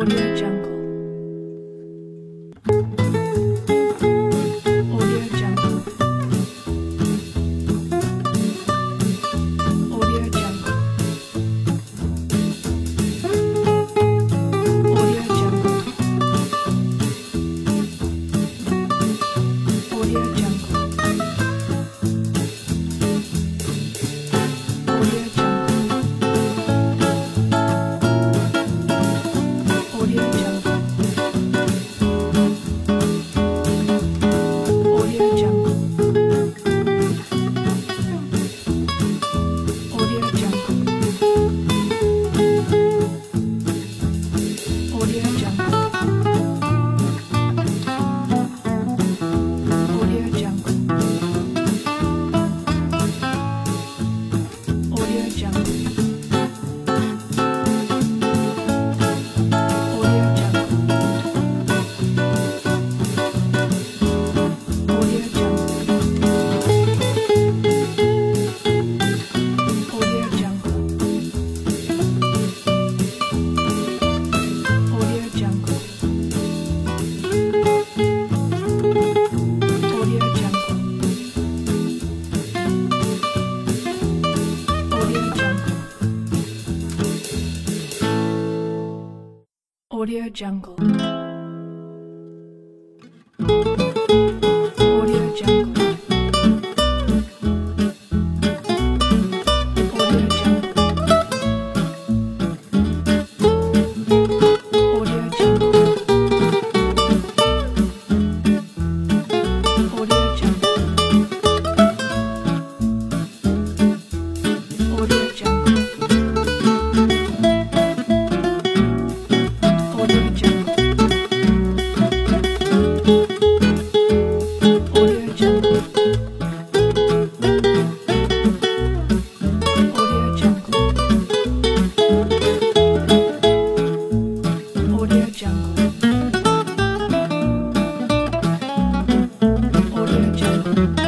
我跟 Audio Jungle. Thank you.